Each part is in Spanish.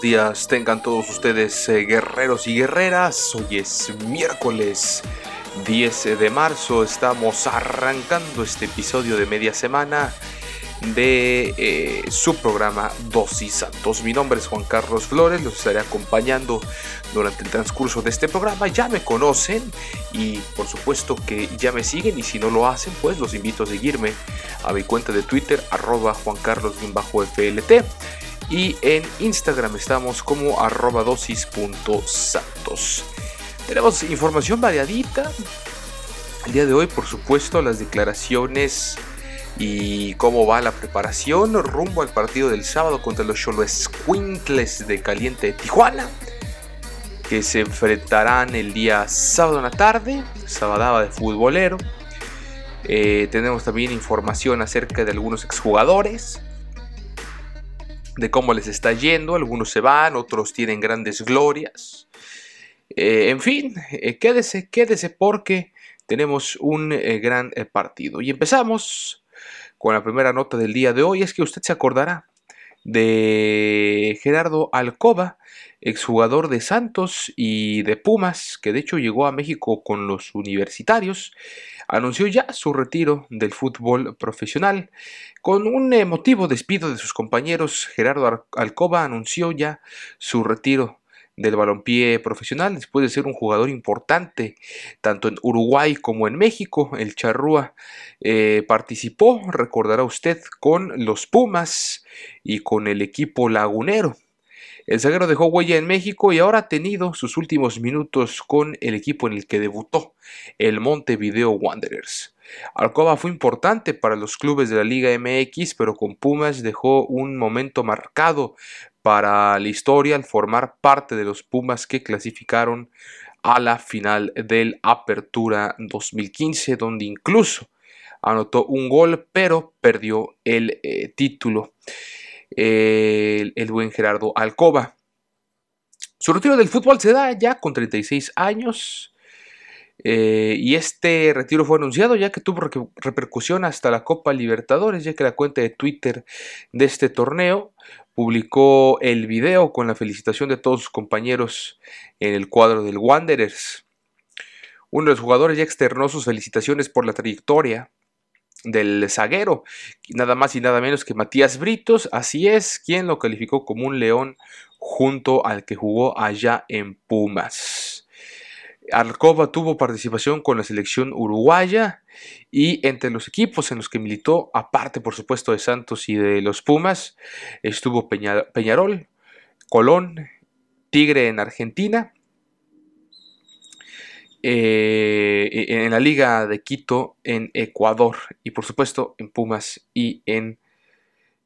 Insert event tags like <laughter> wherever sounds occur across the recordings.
Días, tengan todos ustedes eh, guerreros y guerreras. Hoy es miércoles 10 de marzo, estamos arrancando este episodio de media semana de eh, su programa Dosis Santos. Mi nombre es Juan Carlos Flores, los estaré acompañando durante el transcurso de este programa. Ya me conocen y por supuesto que ya me siguen y si no lo hacen, pues los invito a seguirme a mi cuenta de Twitter arroba Juan Carlos-FLT y en Instagram estamos como arroba dosis.santos. Tenemos información variadita. El día de hoy, por supuesto, las declaraciones y cómo va la preparación rumbo al partido del sábado contra los Quintles de Caliente de Tijuana, que se enfrentarán el día sábado en la tarde, sabadaba de futbolero. Eh, tenemos también información acerca de algunos exjugadores, de cómo les está yendo. Algunos se van, otros tienen grandes glorias. Eh, en fin, eh, quédese, quédese porque tenemos un eh, gran partido. Y empezamos con la primera nota del día de hoy. Es que usted se acordará de Gerardo Alcoba, exjugador de Santos y de Pumas, que de hecho llegó a México con los universitarios, anunció ya su retiro del fútbol profesional. Con un emotivo despido de sus compañeros, Gerardo Alcoba anunció ya su retiro del balompié profesional después de ser un jugador importante tanto en Uruguay como en México. El Charrúa eh, participó, recordará usted, con los Pumas y con el equipo lagunero. El zaguero dejó huella en México y ahora ha tenido sus últimos minutos con el equipo en el que debutó, el Montevideo Wanderers. Alcoba fue importante para los clubes de la Liga MX, pero con Pumas dejó un momento marcado para la historia al formar parte de los Pumas que clasificaron a la final del Apertura 2015, donde incluso anotó un gol, pero perdió el eh, título el, buen Gerardo Alcoba. Su retiro del fútbol se da ya con 36 años. Eh, y este retiro fue anunciado ya que tuvo repercusión hasta la Copa Libertadores, ya que la cuenta de Twitter de este torneo publicó el video con la felicitación de todos sus compañeros en el cuadro del Wanderers. Uno de los jugadores ya externó sus felicitaciones por la trayectoria del zaguero, nada más y nada menos que Matías Britos, así es, quien lo calificó como un león junto al que jugó allá en Pumas. Alcoba tuvo participación con la selección uruguaya y entre los equipos en los que militó, aparte por supuesto de Santos y de los Pumas, estuvo Peñarol, Colón, Tigre en Argentina eh, e, en la Liga de Quito en Ecuador y por supuesto en Pumas y en,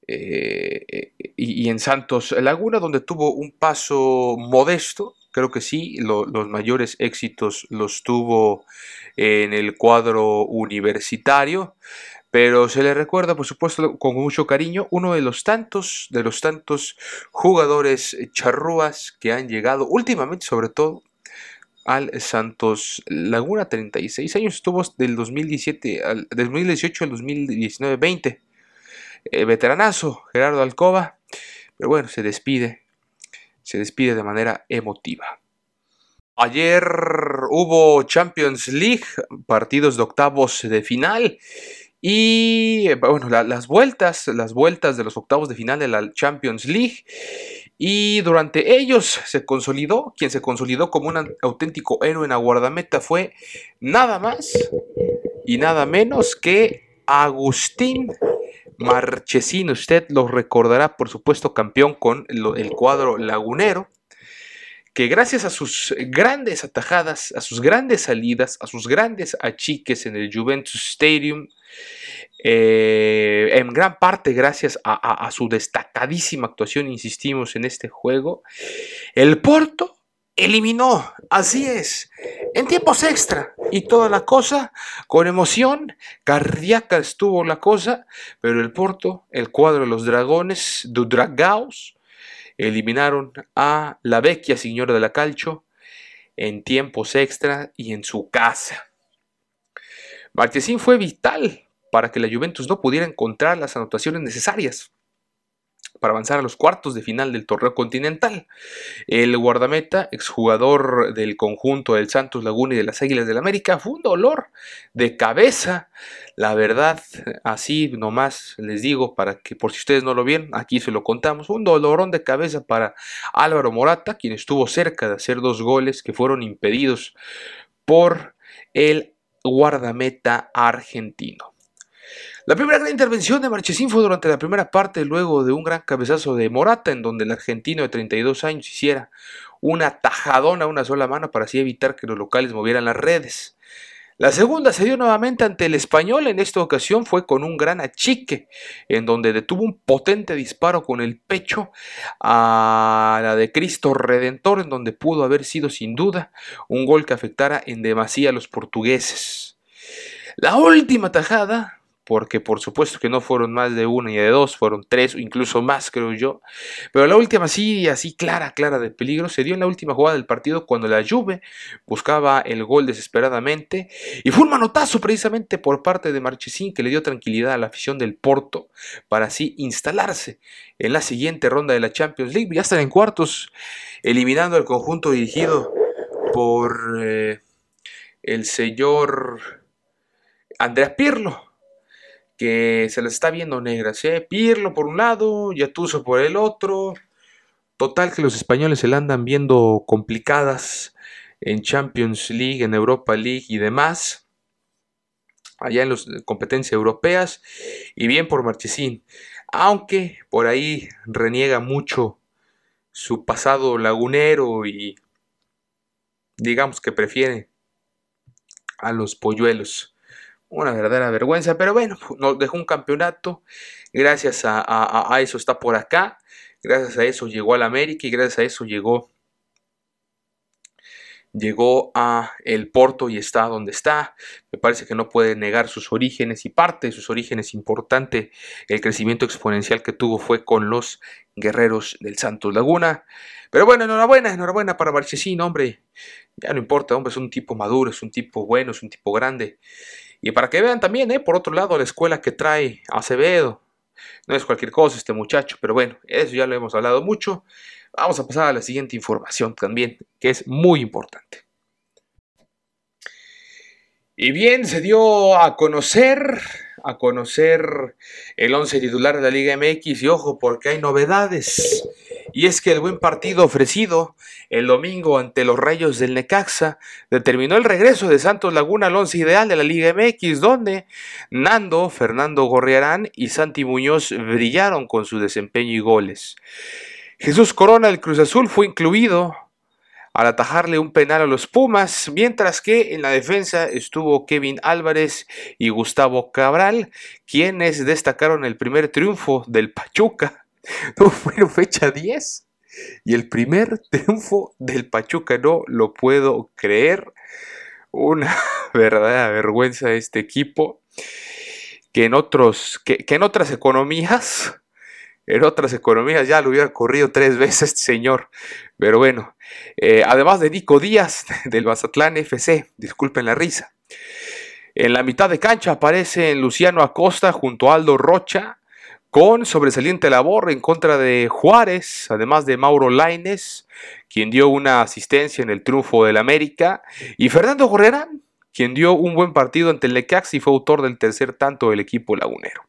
eh, y, en Santos Laguna donde tuvo un paso modesto, creo que sí, los mayores éxitos los tuvo en el cuadro universitario. Pero se le recuerda, por supuesto, con mucho cariño, uno de los tantos, de los tantos jugadores charrúas que han llegado últimamente, sobre todo, al Santos Laguna, 36 años, estuvo del 2017 al 2018 al 2019, 20. Eh, veteranazo, Gerardo Alcoba, pero bueno, se despide, se despide de manera emotiva. Ayer hubo Champions League, partidos de octavos de final. Y bueno, las vueltas, las vueltas de los octavos de final de la Champions League. Y durante ellos se consolidó, quien se consolidó como un auténtico héroe en la guardameta fue nada más y nada menos que Agustín Marchesín. Usted lo recordará, por supuesto, campeón con el cuadro lagunero que gracias a sus grandes atajadas, a sus grandes salidas, a sus grandes achiques en el Juventus Stadium, eh, en gran parte gracias a, a, su destacadísima actuación, insistimos en este juego, el Porto eliminó, así es, en tiempos extra y toda la cosa, con emoción, cardíaca estuvo la cosa, pero el Porto, el cuadro de los dragones, de Dragaos, eliminaron a la vecchia señora de la Calcio en tiempos extra y en su casa. Marchesín fue vital para que la Juventus no pudiera encontrar las anotaciones necesarias para avanzar a los cuartos de final del torneo continental. El guardameta, exjugador del conjunto del Santos Laguna y de las Águilas del América, fue un dolor de cabeza. La verdad, así nomás les digo, para que por si ustedes no lo vieron, aquí se lo contamos, un dolorón de cabeza para Álvaro Morata, quien estuvo cerca de hacer dos goles que fueron impedidos por el guardameta argentino. La primera gran intervención de Marchesín fue durante la primera parte, luego de un gran cabezazo de Morata, en donde el argentino de 32 años hiciera una tajadona a una sola mano para así evitar que los locales movieran las redes. La segunda se dio nuevamente ante el español, en esta ocasión fue con un gran achique, en donde detuvo un potente disparo con el pecho a la de Cristo Redentor, en donde pudo haber sido sin duda un gol que afectara en demasía a los portugueses. La última tajada porque por supuesto que no fueron más de una y de dos, fueron tres o incluso más, creo yo. Pero la última sí, así clara, clara de peligro, se dio en la última jugada del partido cuando la Juve buscaba el gol desesperadamente y fue un manotazo precisamente por parte de Marchesín que le dio tranquilidad a la afición del Porto para así instalarse en la siguiente ronda de la Champions League. Ya están en cuartos, eliminando al conjunto dirigido por eh, el señor Andrea Pirlo que se les está viendo negras, ¿eh? Pirlo por un lado, Yatuso por el otro. Total que los españoles se la andan viendo complicadas en Champions League, en Europa League y demás. Allá en las competencias europeas. Y bien por Marchesín. Aunque por ahí reniega mucho su pasado lagunero y digamos que prefiere a los polluelos una verdadera vergüenza, pero bueno, <laughs> nos dejó un campeonato, gracias a, eso está por acá, gracias a eso llegó al América y gracias a eso llegó llegó a el Porto y está donde está. Me parece que no puede negar sus orígenes y parte de sus orígenes importante el crecimiento exponencial que tuvo fue con los guerreros del Santos Laguna. Pero bueno, enhorabuena, enhorabuena para Marchesín, hombre. Ya no importa, hombre, es un tipo maduro, es un tipo bueno, es un tipo grande. Y para que vean también, ¿eh? por otro lado, la escuela que trae Acevedo. No es cualquier cosa este muchacho, pero bueno, eso ya lo hemos hablado mucho. Vamos a pasar a la siguiente información también, que es muy importante. Y bien, se dio a conocer, a conocer el 11 titular de la Liga MX y ojo porque hay novedades. Y es que el buen partido ofrecido el domingo ante los Rayos del Necaxa determinó el regreso de Santos Laguna al once ideal de la Liga MX, donde Nando, Fernando Gorriarán y Santi Muñoz brillaron con su desempeño y goles. Jesús Corona del Cruz Azul fue incluido al atajarle un penal a los Pumas, mientras que en la defensa estuvo Kevin Álvarez y Gustavo Cabral, quienes destacaron el primer triunfo del Pachuca <laughs> No fueron fecha 10. Y el primer <laughs> triunfo del Pachuca, no lo puedo creer. Una <laughs> verdadera vergüenza este equipo. Que en, otros, que, en otras economías, en otras economías ya lo hubiera corrido tres veces este señor. Pero bueno, eh, además de Nico Díaz del Mazatlán FC, disculpen la risa. En la mitad de cancha aparece Luciano Acosta junto a Aldo Rocha con sobresaliente labor en contra de Juárez, además de Mauro Laines, quien dio una asistencia en el triunfo del América, y Fernando Gorrerán, quien dio un buen partido ante el Necax y fue autor del tercer tanto del equipo lagunero.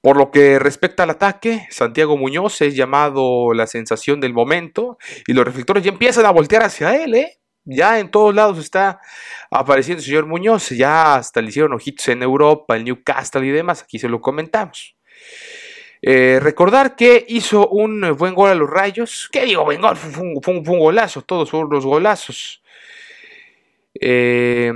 Por lo que respecta al ataque, Santiago Muñoz es llamado la sensación del momento y los reflectores ya empiezan a voltear hacia él, ¿eh? Ya en todos lados está apareciendo el señor Muñoz, ya hasta le hicieron ojitos en Europa, el Newcastle y demás, aquí se lo comentamos. Eh, recordar que hizo un buen gol a los Rayos. ¿Qué digo? Buen gol, fue un, golazo, todos fueron los golazos. Eh,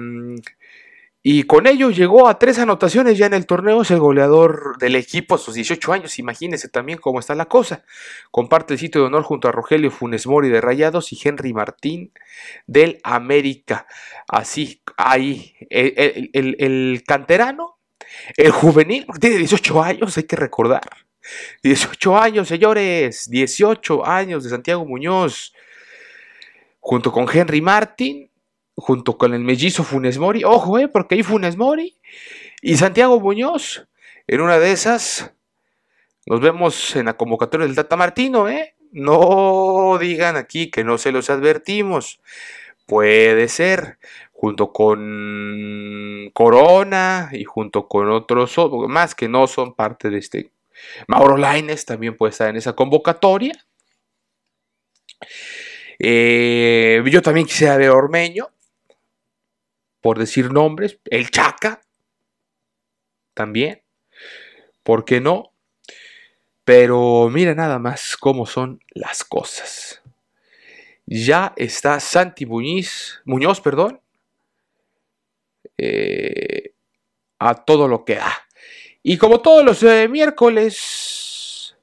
y con ello llegó a tres anotaciones ya en el torneo, es el goleador del equipo a sus 18 años, imagínense también cómo está la cosa. Comparte el sitio de honor junto a Rogelio Funes Mori de Rayados y Henry Martín del América. Así, ahí, el, canterano, el juvenil, tiene 18 años, hay que recordar. 18 años, señores, 18 años de Santiago Muñoz, junto con Henry Martín junto con el mellizo Funes Mori. Ojo, eh, porque hay Funes Mori y Santiago Muñoz. En una de esas nos vemos en la convocatoria del Tata Martino, ¿eh? No digan aquí que no se los advertimos. Puede ser, junto con Corona y junto con otros más que no son parte de este. Mauro Laines también puede estar en esa convocatoria. Eh, yo también quisiera ver Ormeño por decir nombres, el Chaca, también, ¿por qué no? Pero mira nada más cómo son las cosas. Ya está Santi Muñiz, Muñoz, perdón, eh, a todo lo que da. Y como todos los eh, miércoles,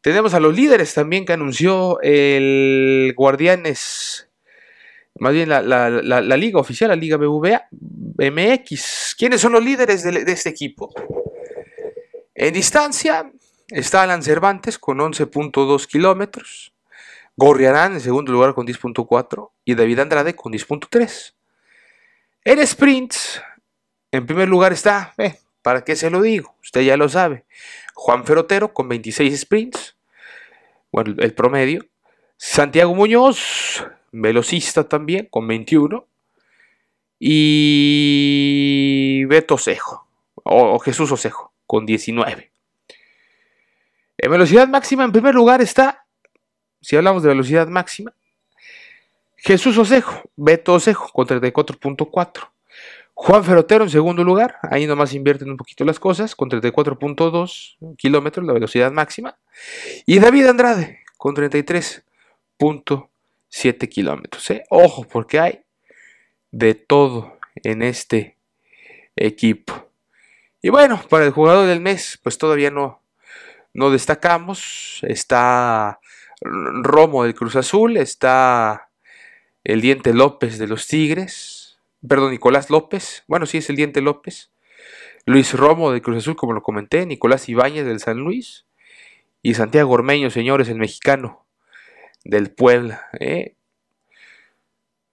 tenemos a los líderes también que anunció el Guardianes más bien la, liga oficial, la liga BVA, MX. ¿Quiénes son los líderes de, este equipo? En distancia está Alan Cervantes con 11.2 kilómetros, Gorriarán en segundo lugar con 10.4 y David Andrade con 10.3. En sprints, en primer lugar está, eh, ¿para qué se lo digo? Usted ya lo sabe. Juan Ferotero con 26 sprints, bueno, el promedio. Santiago Muñoz velocista también, con 21. Y Beto Osejo, o Jesús Osejo, con 19. En velocidad máxima, en primer lugar está, si hablamos de velocidad máxima, Jesús Osejo, Beto Osejo, con 34.4. Juan Ferotero en segundo lugar, ahí nomás invierten un poquito las cosas, con 34.2 kilómetros, la velocidad máxima. Y David Andrade, con 33.4. 7 kilómetros. ¿eh? Ojo, porque hay de todo en este equipo. Y bueno, para el jugador del mes, pues todavía no, no destacamos. Está Romo del Cruz Azul, está el Diente López de los Tigres, perdón, Nicolás López, bueno, sí es el Diente López, Luis Romo del Cruz Azul, como lo comenté, Nicolás Ibáñez del San Luis y Santiago Ormeño, señores, el mexicano del Puebla. ¿eh?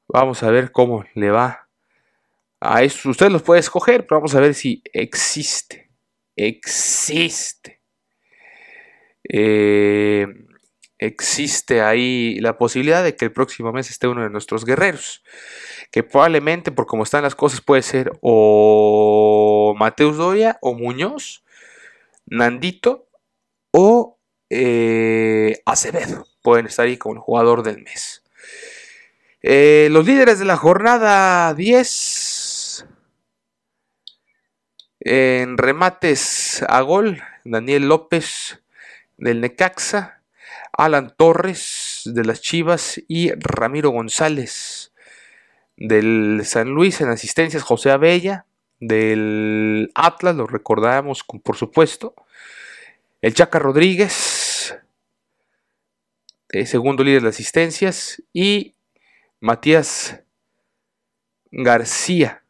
Vamos a ver cómo le va a eso. Usted los puede escoger, pero vamos a ver si existe. Existe. Eh, existe ahí la posibilidad de que el próximo mes esté uno de nuestros guerreros. Que probablemente, por cómo están las cosas, puede ser o Mateus Doria o Muñoz, Nandito o eh, Acevedo pueden estar ahí como el jugador del mes. Eh, los líderes de la jornada 10 en remates a gol, Daniel López del Necaxa, Alan Torres de las Chivas y Ramiro González del San Luis en asistencias, José Abella del Atlas, lo recordamos por supuesto, el Chaca Rodríguez eh, segundo líder de asistencias, y Matías García.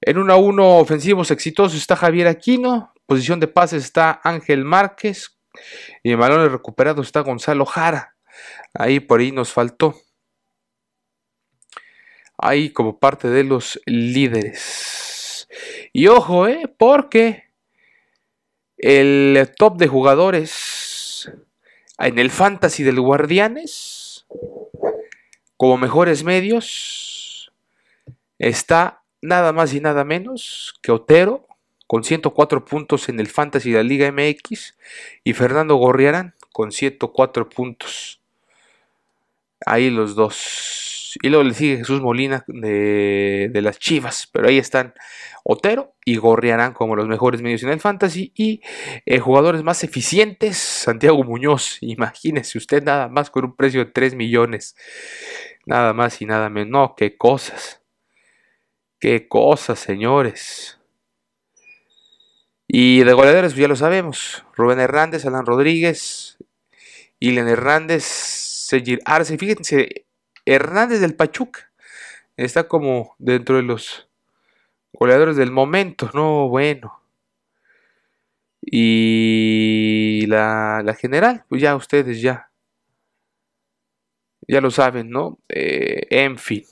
En 1 a 1 ofensivos exitosos está Javier Aquino, posición de pases está Ángel Márquez y en balones recuperados está Gonzalo Jara. Ahí por ahí nos faltó. Ahí como parte de los líderes. Y ojo, eh, porque El top de jugadores en el fantasy del Guardianes, como mejores medios, está nada más y nada menos que Otero, con 104 puntos en el fantasy de la Liga MX, y Fernando Gorriarán, con 104 puntos. Ahí los dos. Y luego le sigue Jesús Molina de, las Chivas. Pero ahí están Otero y Gorriarán como los mejores medios en el fantasy. Y eh, jugadores más eficientes, Santiago Muñoz. Imagínese usted nada más con un precio de 3 millones. Nada más y nada menos. No, qué cosas. Qué cosas, señores. Y de goleadores, pues ya lo sabemos. Rubén Hernández, Alan Rodríguez, Ilen Hernández, Sejir Arce. Fíjense, Hernández del Pachuca está como dentro de los goleadores del momento, ¿no? Bueno. Y la, general, pues ya ustedes ya. Ya lo saben, ¿no? Eh, en fin.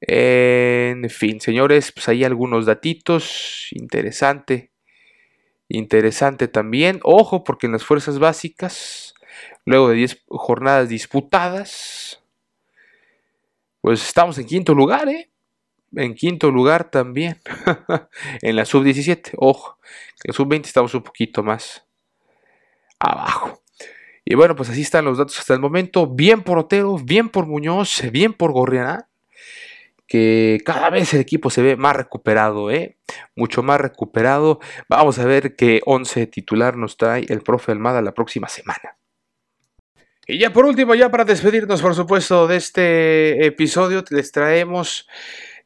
En fin, señores, pues hay algunos datitos. Interesante. Interesante también. Ojo, porque en las fuerzas básicas, luego de 10 jornadas disputadas, pues estamos en quinto lugar, ¿eh? En quinto lugar también. <laughs> en la sub-17, ojo. En la sub-20 estamos un poquito más abajo. Y bueno, pues así están los datos hasta el momento. Bien por Otero, bien por Muñoz, bien por Gorriana que cada vez el equipo se ve más recuperado, ¿eh? mucho más recuperado. Vamos a ver qué 11 titular nos trae el profe Almada la próxima semana. Y ya por último, ya para despedirnos, por supuesto, de este episodio, les traemos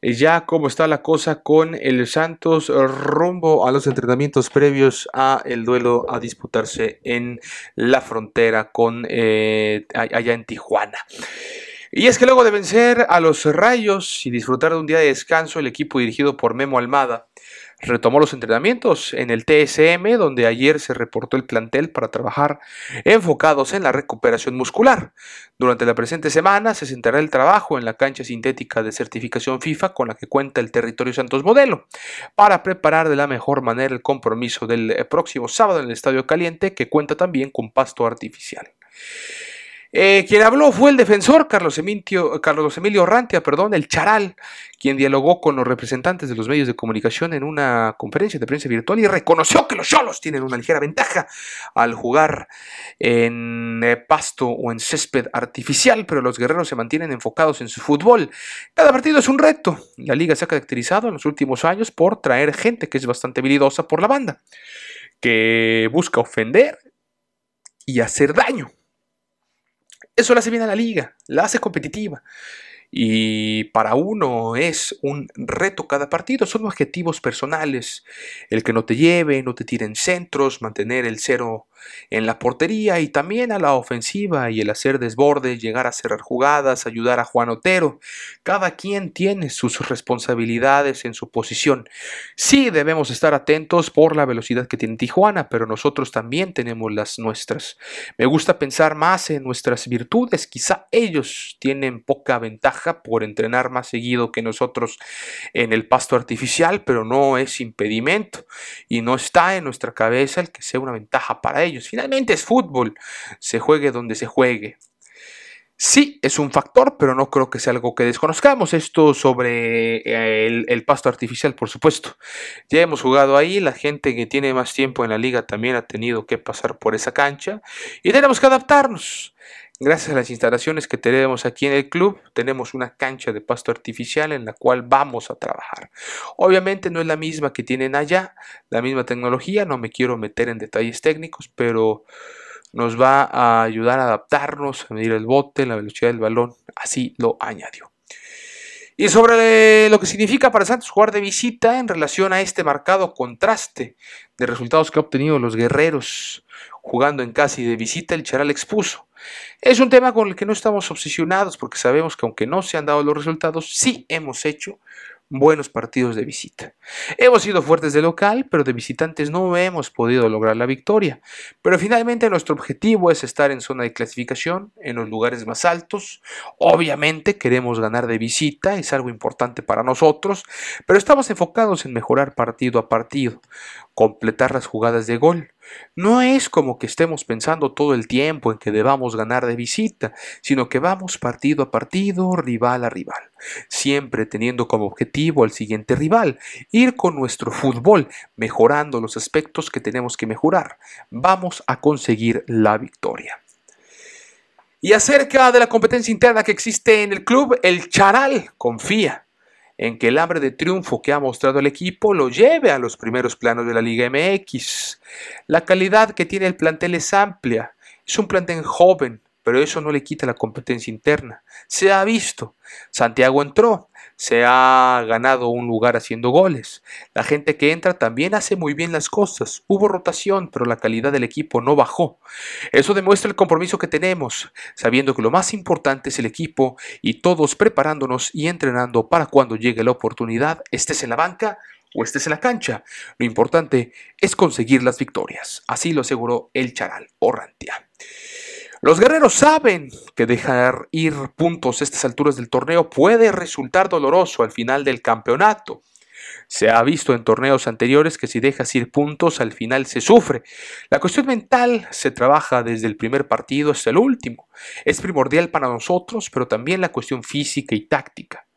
ya cómo está la cosa con el Santos rumbo a los entrenamientos previos a el duelo a disputarse en la frontera con eh, allá en Tijuana. Y es que luego de vencer a los Rayos y disfrutar de un día de descanso, el equipo dirigido por Memo Almada retomó los entrenamientos en el TSM, donde ayer se reportó el plantel para trabajar enfocados en la recuperación muscular. Durante la presente semana se centrará el trabajo en la cancha sintética de certificación FIFA con la que cuenta el territorio Santos Modelo, para preparar de la mejor manera el compromiso del próximo sábado en el Estadio Caliente, que cuenta también con pasto artificial. Eh, quien habló fue el defensor Carlos Emilio, Carlos Emilio Rantia, perdón, el Charal, quien dialogó con los representantes de los medios de comunicación en una conferencia de prensa virtual y reconoció que los Cholos tienen una ligera ventaja al jugar en eh, pasto o en césped artificial, pero los guerreros se mantienen enfocados en su fútbol. Cada partido es un reto. La liga se ha caracterizado en los últimos años por traer gente que es bastante habilidosa por la banda, que busca ofender y hacer daño. Eso la hace bien a la liga, la hace competitiva. Y para uno es un reto cada partido, son objetivos personales. El que no te lleve, no te tiren centros, mantener el cero en la portería y también a la ofensiva y el hacer desbordes, llegar a cerrar jugadas, ayudar a Juan Otero. Cada quien tiene sus responsabilidades en su posición. Sí debemos estar atentos por la velocidad que tiene Tijuana, pero nosotros también tenemos las nuestras. Me gusta pensar más en nuestras virtudes, quizá ellos tienen poca ventaja por entrenar más seguido que nosotros en el pasto artificial, pero no es impedimento y no está en nuestra cabeza el que sea una ventaja para ellos Finalmente es fútbol, se juegue donde se juegue. Sí, es un factor, pero no creo que sea algo que desconozcamos. Esto sobre eh, el, el, pasto artificial, por supuesto. Ya hemos jugado ahí, la gente que tiene más tiempo en la liga también ha tenido que pasar por esa cancha y tenemos que adaptarnos. Gracias a las instalaciones que tenemos aquí en el club, tenemos una cancha de pasto artificial en la cual vamos a trabajar. Obviamente no es la misma que tienen allá, la misma tecnología, no me quiero meter en detalles técnicos, pero nos va a ayudar a adaptarnos, a medir el bote, la velocidad del balón, así lo añadió. Y sobre lo que significa para Santos jugar de visita en relación a este marcado contraste de resultados que ha obtenido los guerreros jugando en casa y de visita, el Charal expuso. Es un tema con el que no estamos obsesionados porque sabemos que aunque no se han dado los resultados, sí hemos hecho buenos partidos de visita. Hemos sido fuertes de local, pero de visitantes no hemos podido lograr la victoria. Pero finalmente nuestro objetivo es estar en zona de clasificación, en los lugares más altos. Obviamente queremos ganar de visita, es algo importante para nosotros, pero estamos enfocados en mejorar partido a partido, completar las jugadas de gol. No es como que estemos pensando todo el tiempo en que debamos ganar de visita, sino que vamos partido a partido, rival a rival, siempre teniendo como objetivo al siguiente rival, ir con nuestro fútbol, mejorando los aspectos que tenemos que mejorar. Vamos a conseguir la victoria. Y acerca de la competencia interna que existe en el club, el Charal confía en que el hambre de triunfo que ha mostrado el equipo lo lleve a los primeros planos de la Liga MX. La calidad que tiene el plantel es amplia, es un plantel joven, pero eso no le quita la competencia interna. Se ha visto. Santiago entró, se ha ganado un lugar haciendo goles. La gente que entra también hace muy bien las cosas. Hubo rotación, pero la calidad del equipo no bajó. Eso demuestra el compromiso que tenemos, sabiendo que lo más importante es el equipo y todos preparándonos y entrenando para cuando llegue la oportunidad, estés en la banca o estés en la cancha. Lo importante es conseguir las victorias. Así lo aseguró el Charal Orrantia. Los guerreros saben que dejar ir puntos a estas alturas del torneo puede resultar doloroso al final del campeonato. Se ha visto en torneos anteriores que si dejas ir puntos al final se sufre. La cuestión mental se trabaja desde el primer partido hasta el último. Es primordial para nosotros, pero también la cuestión física y táctica.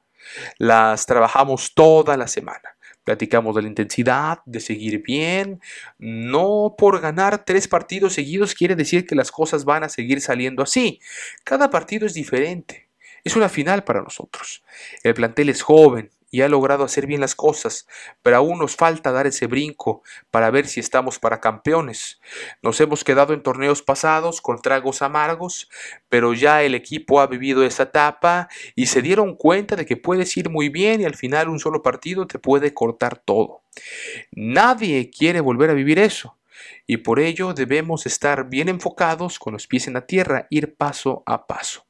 Las trabajamos toda la semana. Platicamos de la intensidad, de seguir bien. No por ganar tres partidos seguidos quiere decir que las cosas van a seguir saliendo así. Cada partido es diferente. Es una final para nosotros. El plantel es joven, y ha logrado hacer bien las cosas, pero aún nos falta dar ese brinco para ver si estamos para campeones. Nos hemos quedado en torneos pasados con tragos amargos, pero ya el equipo ha vivido esa etapa y se dieron cuenta de que puedes ir muy bien y al final un solo partido te puede cortar todo. Nadie quiere volver a vivir eso y por ello debemos estar bien enfocados con los pies en la tierra, ir paso a paso.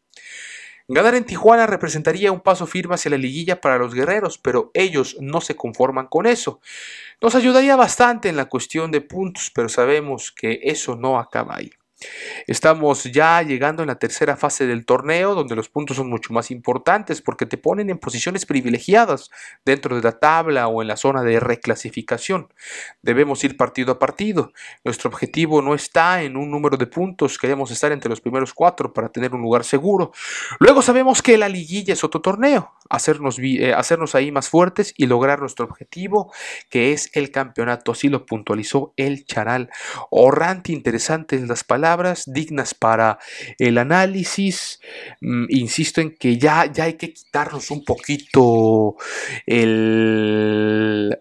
Ganar en Tijuana representaría un paso firme hacia la liguilla para los guerreros, pero ellos no se conforman con eso. Nos ayudaría bastante en la cuestión de puntos, pero sabemos que eso no acaba ahí. Estamos ya llegando en la tercera fase del torneo, donde los puntos son mucho más importantes porque te ponen en posiciones privilegiadas dentro de la tabla o en la zona de reclasificación. Debemos ir partido a partido. Nuestro objetivo no está en un número de puntos, queremos estar entre los primeros cuatro para tener un lugar seguro. Luego sabemos que la liguilla es otro torneo, hacernos, eh, hacernos ahí más fuertes y lograr nuestro objetivo, que es el campeonato. Así lo puntualizó el Charal. Orrante, interesantes las palabras dignas para el análisis. Mm, insisto en que ya, ya hay que quitarnos un poquito el,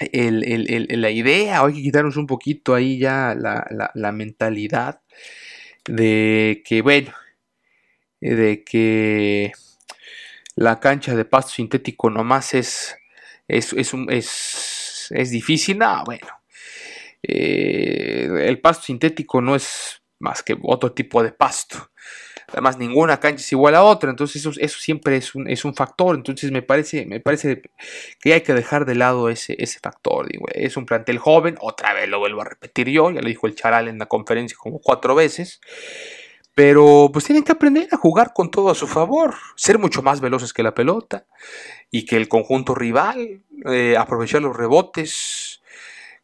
la idea, hay que quitarnos un poquito ahí ya la, mentalidad de que, bueno, de que la cancha de pasto sintético nomás es, es, es, es difícil. No, bueno, eh, el pasto sintético no es más que otro tipo de pasto. Además, ninguna cancha es igual a otra, entonces eso, siempre es un, es un, factor. Entonces, me parece, me parece que hay que dejar de lado ese, ese factor. es un plantel joven, otra vez lo vuelvo a repetir yo, ya lo dijo el Charal en la conferencia como cuatro veces. Pero pues tienen que aprender a jugar con todo a su favor, ser mucho más veloces que la pelota y que el conjunto rival, eh, aprovechar los rebotes,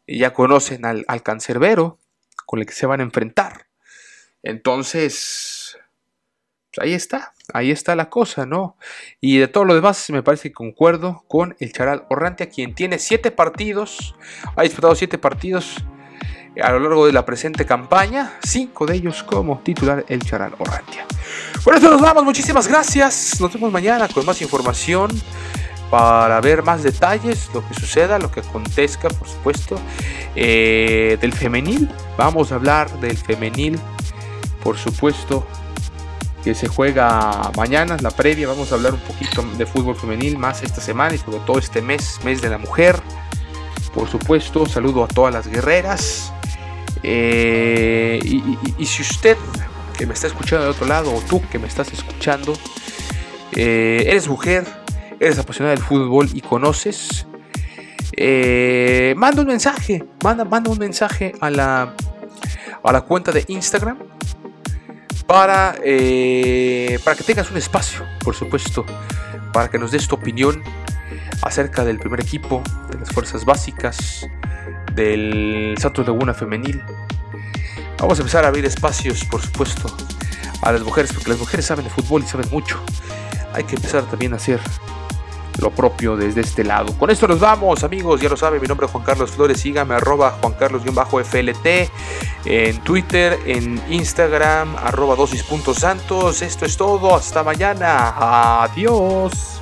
ya conocen al, al cancerbero con el que se van a enfrentar. Entonces, pues ahí está, ahí está la cosa, ¿no? Y de todo lo demás, me parece que concuerdo con el Charal Orrantia, quien tiene siete partidos, ha disputado siete partidos a lo largo de la presente campaña, cinco de ellos como titular el Charal Orrantia. Por eso nos vamos, muchísimas gracias, nos vemos mañana con más información para ver más detalles, lo que suceda, lo que acontezca, por supuesto, eh, del femenil. Vamos a hablar del femenil, por supuesto, que se juega mañana, la previa. Vamos a hablar un poquito de fútbol femenil más esta semana y sobre todo este mes, mes de la mujer. Por supuesto, saludo a todas las guerreras. Eh, y, si usted que me está escuchando de otro lado o tú que me estás escuchando, eh, eres mujer, eres apasionado del fútbol y conoces, eh, manda un mensaje, manda, manda un mensaje a la, a la cuenta de Instagram para, eh, para que tengas un espacio, por supuesto, para que nos des tu opinión acerca del primer equipo, de las fuerzas básicas, del Santos Laguna Femenil. Vamos a empezar a abrir espacios, por supuesto, a las mujeres, porque las mujeres saben de fútbol y saben mucho. Hay que empezar también a hacer lo propio desde este lado. Con esto nos vamos, amigos. Ya lo saben, mi nombre es Juan Carlos Flores. Sígame arroba Juan Carlos-FLT en Twitter, en Instagram, arroba dosis.santos. Esto es todo. Hasta mañana. Adiós.